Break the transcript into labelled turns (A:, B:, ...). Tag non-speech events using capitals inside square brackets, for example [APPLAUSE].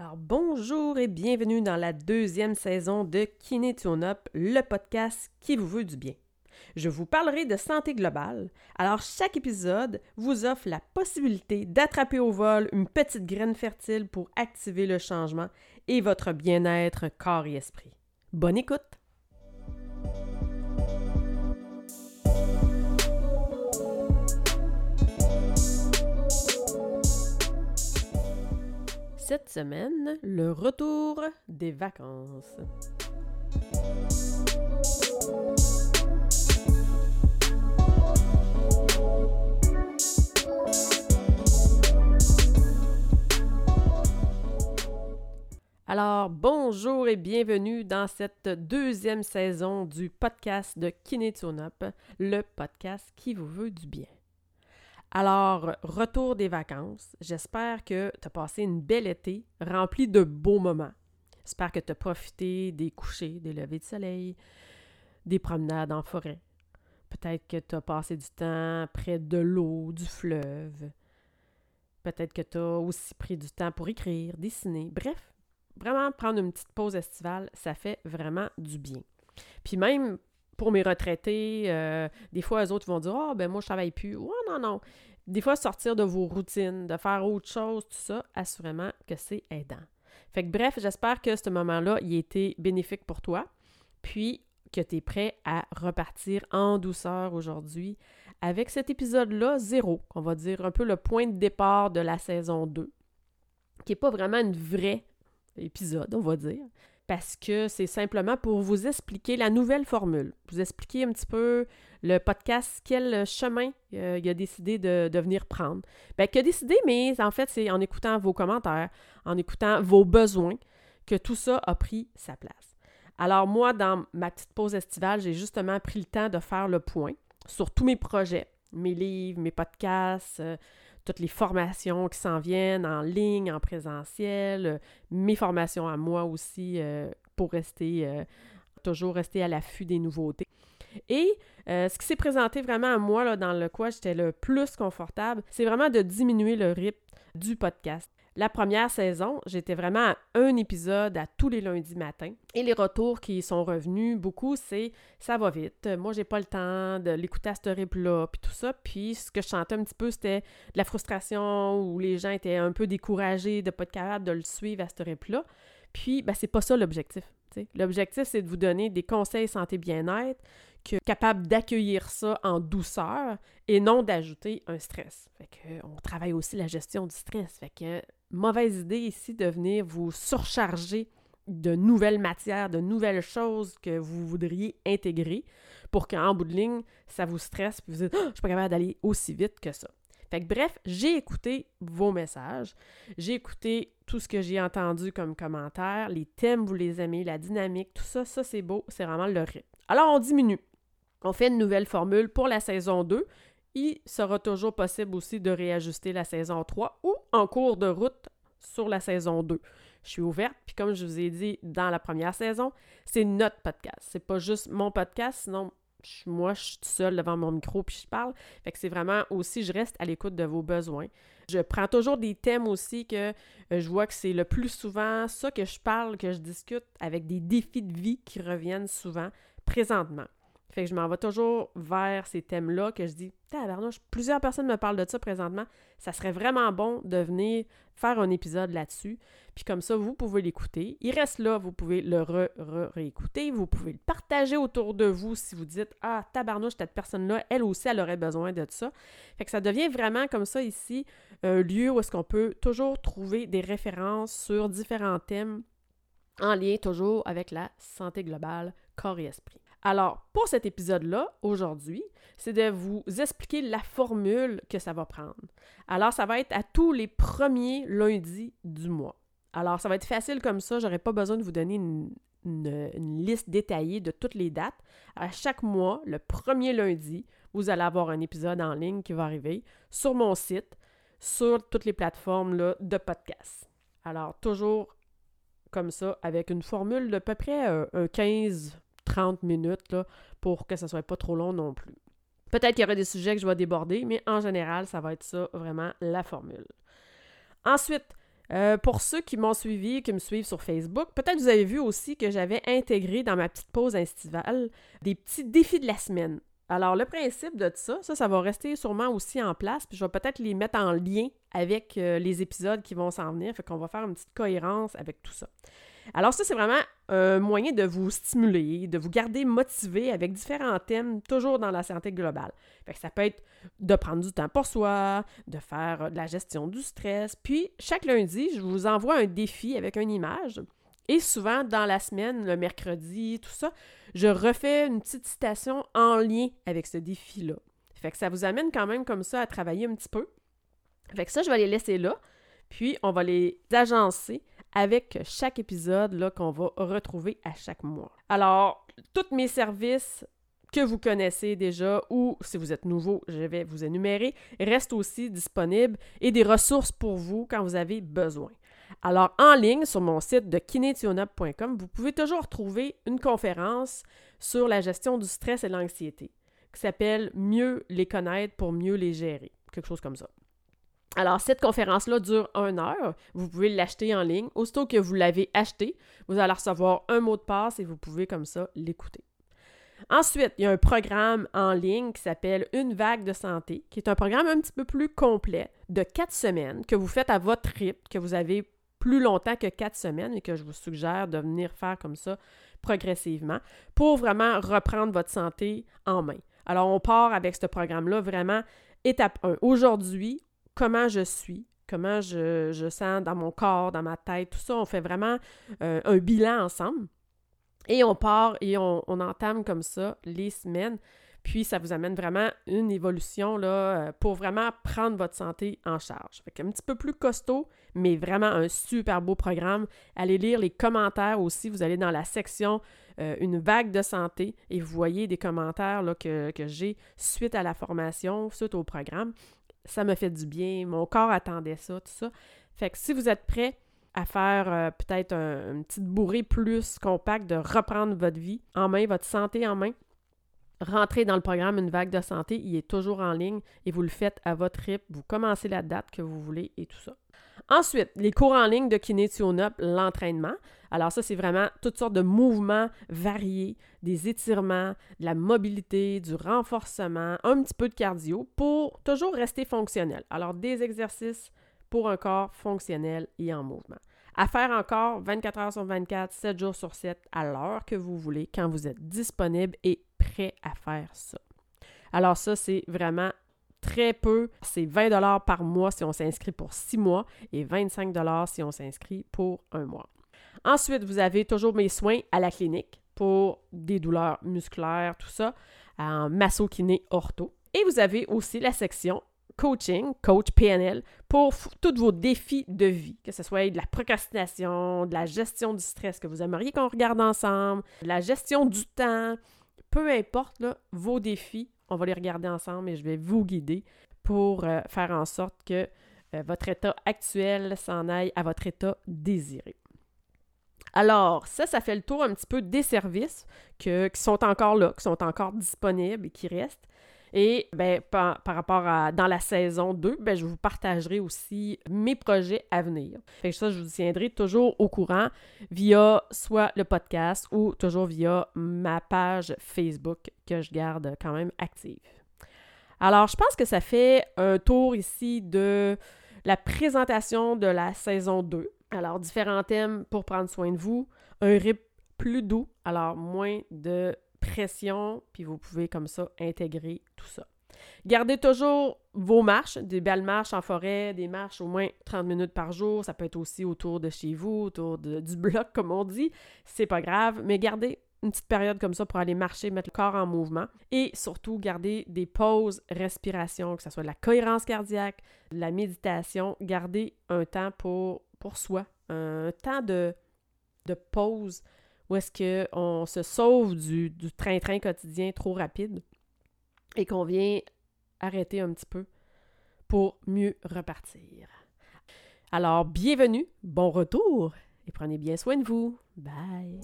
A: Alors bonjour et bienvenue dans la deuxième saison de Kiné Up, le podcast qui vous veut du bien. Je vous parlerai de santé globale. Alors chaque épisode vous offre la possibilité d'attraper au vol une petite graine fertile pour activer le changement et votre bien-être corps et esprit. Bonne écoute! Cette semaine, le retour des vacances. Alors, bonjour et bienvenue dans cette deuxième saison du podcast de Up, le podcast qui vous veut du bien. Alors, retour des vacances. J'espère que tu as passé une belle été remplie de beaux moments. J'espère que tu as profité des couchers, des levées de soleil, des promenades en forêt. Peut-être que tu as passé du temps près de l'eau, du fleuve. Peut-être que tu as aussi pris du temps pour écrire, dessiner. Bref, vraiment prendre une petite pause estivale, ça fait vraiment du bien. Puis même pour mes retraités, euh, des fois, eux autres vont dire Ah, oh, ben moi, je travaille plus. Non, non. Des fois, sortir de vos routines, de faire autre chose, tout ça, assurément que c'est aidant. Fait que bref, j'espère que ce moment-là, il a été bénéfique pour toi. Puis que tu es prêt à repartir en douceur aujourd'hui avec cet épisode-là, zéro, on va dire un peu le point de départ de la saison 2, qui n'est pas vraiment une vraie épisode, on va dire, parce que c'est simplement pour vous expliquer la nouvelle formule, vous expliquer un petit peu le podcast, quel chemin euh, il a décidé de, venir prendre. Bien, qu'il a décidé, mais en fait, c'est en écoutant vos commentaires, en écoutant vos besoins, que tout ça a pris sa place. Alors moi, dans ma petite pause estivale, j'ai justement pris le temps de faire le point sur tous mes projets, mes livres, mes podcasts, euh, toutes les formations qui s'en viennent en ligne, en présentiel, euh, mes formations à moi aussi euh, pour rester, euh, toujours rester à l'affût des nouveautés. Et ce qui s'est présenté vraiment à moi, là, dans le quoi j'étais le plus confortable, c'est vraiment de diminuer le rythme du podcast. La première saison, j'étais vraiment à un épisode à tous les lundis matins. Et les retours qui sont revenus beaucoup, c'est ça va vite. Moi, j'ai pas le temps de l'écouter à ce rythme-là, puis tout ça. Puis ce que je sentais un petit peu, c'était de la frustration où les gens étaient un peu découragés de pas être capables de le suivre à ce rythme-là. Puis, ben, c'est pas ça l'objectif. L'objectif, c'est de vous donner des conseils santé bien-être, que capable d'accueillir ça en douceur et non d'ajouter un stress. Fait que on travaille aussi la gestion du stress. Fait mauvaise idée ici de venir vous surcharger de nouvelles matières, de nouvelles choses que vous voudriez intégrer pour qu'en bout de ligne, ça vous stresse puis vous dites oh, je suis pas capable d'aller aussi vite que ça. Fait bref, j'ai écouté vos messages, j'ai écouté tout ce que j'ai entendu comme commentaires, les thèmes, vous les aimez, la dynamique, tout ça, ça c'est beau, c'est vraiment le rythme. Alors on diminue. On fait une nouvelle formule pour la saison 2 il sera toujours possible aussi de réajuster la saison 3 ou en cours de route sur la saison 2. Je suis ouverte, puis comme je vous ai dit dans la première saison, c'est notre podcast. C'est pas juste mon podcast, sinon moi, je suis seule devant mon micro puis je parle. Fait que c'est vraiment aussi, je reste à l'écoute de vos besoins. Je prends toujours des thèmes aussi que euh, je vois que c'est le plus souvent ça que je parle, que je discute avec des défis de vie qui reviennent souvent présentement. Fait que je m'en vais toujours vers ces thèmes-là que je dis, plusieurs personnes me parlent de ça présentement. Ça serait vraiment bon de venir faire un épisode là-dessus. Puis comme ça, vous pouvez l'écouter. Il reste là, vous pouvez le réécouter. Vous pouvez le partager autour de vous si vous dites Ah, tabarnouche, cette personne-là, elle aussi, elle aurait besoin de ça. Fait que ça devient vraiment comme ça ici un lieu où est-ce qu'on peut toujours trouver des références sur différents thèmes en lien toujours avec la santé globale, corps et esprit. Alors, pour cet épisode-là, aujourd'hui, c'est de vous expliquer la formule que ça va prendre. Alors, ça va être à tous les premiers lundis du mois. Alors, ça va être facile comme ça, j'aurai pas besoin de vous donner une, liste détaillée de toutes les dates. À chaque mois, le premier lundi, vous allez avoir un épisode en ligne qui va arriver sur mon site, sur toutes les plateformes de podcast. Alors, toujours comme ça, avec une formule de peu près euh, un 15 30 minutes là, pour que ça soit pas trop long non plus. Peut-être qu'il y aura des sujets que je vais déborder, mais en général, ça va être ça vraiment la formule. Ensuite, Euh, pour ceux qui m'ont suivi, qui me suivent sur Facebook, peut-être vous avez vu aussi que j'avais intégré dans ma petite pause estivale des petits défis de la semaine. Alors, le principe de ça, ça, ça va rester sûrement aussi en place, puis je vais peut-être les mettre en lien avec euh, les épisodes qui vont s'en venir, fait qu'on va faire une petite cohérence avec tout ça. Alors ça, c'est vraiment un moyen de vous stimuler, de vous garder motivé avec différents thèmes, toujours dans la santé globale. Fait que ça peut être de prendre du temps pour soi, de faire euh, de la gestion du stress. Puis, chaque lundi, je vous envoie un défi avec une image. Et souvent, dans la semaine, le mercredi, tout ça, je refais une petite citation en lien avec ce défi-là. Fait que ça vous amène quand même comme ça à travailler un petit peu. Fait que ça, je vais les laisser là. Puis, on va les agencer avec chaque épisode qu'on va retrouver à chaque mois. Alors, tous mes services que vous connaissez déjà ou si vous êtes nouveau, je vais vous énumérer, restent aussi disponibles et des ressources pour vous quand vous avez besoin. Alors, en ligne, sur mon site de kinetionup.com, vous pouvez toujours trouver une conférence sur la gestion du stress et l'anxiété qui s'appelle Mieux les connaître pour mieux les gérer. Quelque chose comme ça. Alors, cette conférence-là dure une heure. Vous pouvez l'acheter en ligne. Aussitôt que vous l'avez acheté, vous allez recevoir un mot de passe et vous pouvez comme ça l'écouter. Ensuite, il y a un programme en ligne qui s'appelle Une vague de santé, qui est un programme un petit peu plus complet de quatre semaines que vous faites à votre rythme, que vous avez plus longtemps que quatre semaines et que je vous suggère de venir faire comme ça progressivement pour vraiment reprendre votre santé en main. Alors, on part avec ce programme-là vraiment étape 1. Aujourd'hui, comment je suis, comment je, sens dans mon corps, dans ma tête, tout ça. On fait vraiment euh, un bilan ensemble. Et on part et on, entame comme ça les semaines. Puis ça vous amène vraiment une évolution là, euh, pour vraiment prendre votre santé en charge. Un petit peu plus costaud, mais vraiment un super beau programme. Allez lire les commentaires aussi. Vous allez dans la section euh, Une vague de santé et vous voyez des commentaires que j'ai suite à la formation, suite au programme ça me fait du bien, mon corps attendait ça, tout ça. Fait que si vous êtes prêt à faire euh, peut-être un, une petite bourrée plus compacte de reprendre votre vie en main, votre santé en main, rentrez dans le programme Une vague de santé, il est toujours en ligne et vous le faites à votre rythme, vous commencez la date que vous voulez et tout ça. Ensuite, les cours en ligne de Kinetionup, l'entraînement. Alors ça, c'est vraiment toutes sortes de mouvements variés, des étirements, de la mobilité, du renforcement, un petit peu de cardio pour toujours rester fonctionnel. Alors des exercices pour un corps fonctionnel et en mouvement. À faire encore 24 heures sur 24, 7 jours sur 7, à l'heure que vous voulez, quand vous êtes disponible et prêt à faire ça. Alors ça, c'est vraiment très peu. C'est 20 par mois si on s'inscrit pour 6 mois et 25 si on s'inscrit pour un mois. Ensuite, vous avez toujours mes soins à la clinique pour des douleurs musculaires, tout ça, en masso-kiné ortho. Et vous avez aussi la section coaching, coach PNL, pour tous vos défis de vie, que ce soit de la procrastination, de la gestion du stress que vous aimeriez qu'on regarde ensemble, de la gestion du temps, peu importe vos défis, on va les regarder ensemble et je vais vous guider pour euh, faire en sorte que euh, votre état actuel s'en aille à votre état désiré. Alors, ça, ça fait le tour un petit peu des services qui sont encore là, qui sont encore disponibles et qui restent. Et ben, par, rapport à dans la saison 2, ben, je vous partagerai aussi mes projets à venir. Ça, je vous tiendrai toujours au courant via soit le podcast ou toujours via ma page Facebook que je garde quand même active. Alors, je pense que ça fait un tour ici de la présentation de la saison 2. Alors, différents thèmes pour prendre soin de vous, un rythme plus doux, alors moins de pression, puis vous pouvez comme ça intégrer tout ça. Gardez toujours vos marches, des belles marches en forêt, des marches au moins 30 minutes par jour. Ça peut être aussi autour de chez vous, autour du bloc, [LAUGHS] comme on dit. C'est pas grave, mais gardez une petite période comme ça pour aller marcher, mettre le corps en mouvement et surtout garder des pauses respiration, que ce soit de la cohérence cardiaque, de la méditation. Gardez un temps pour, soi, un temps de pause où est-ce qu'on se sauve du, train-train quotidien trop rapide et qu'on vient arrêter un petit peu pour mieux repartir. Alors, bienvenue, bon retour et prenez bien soin de vous. Bye!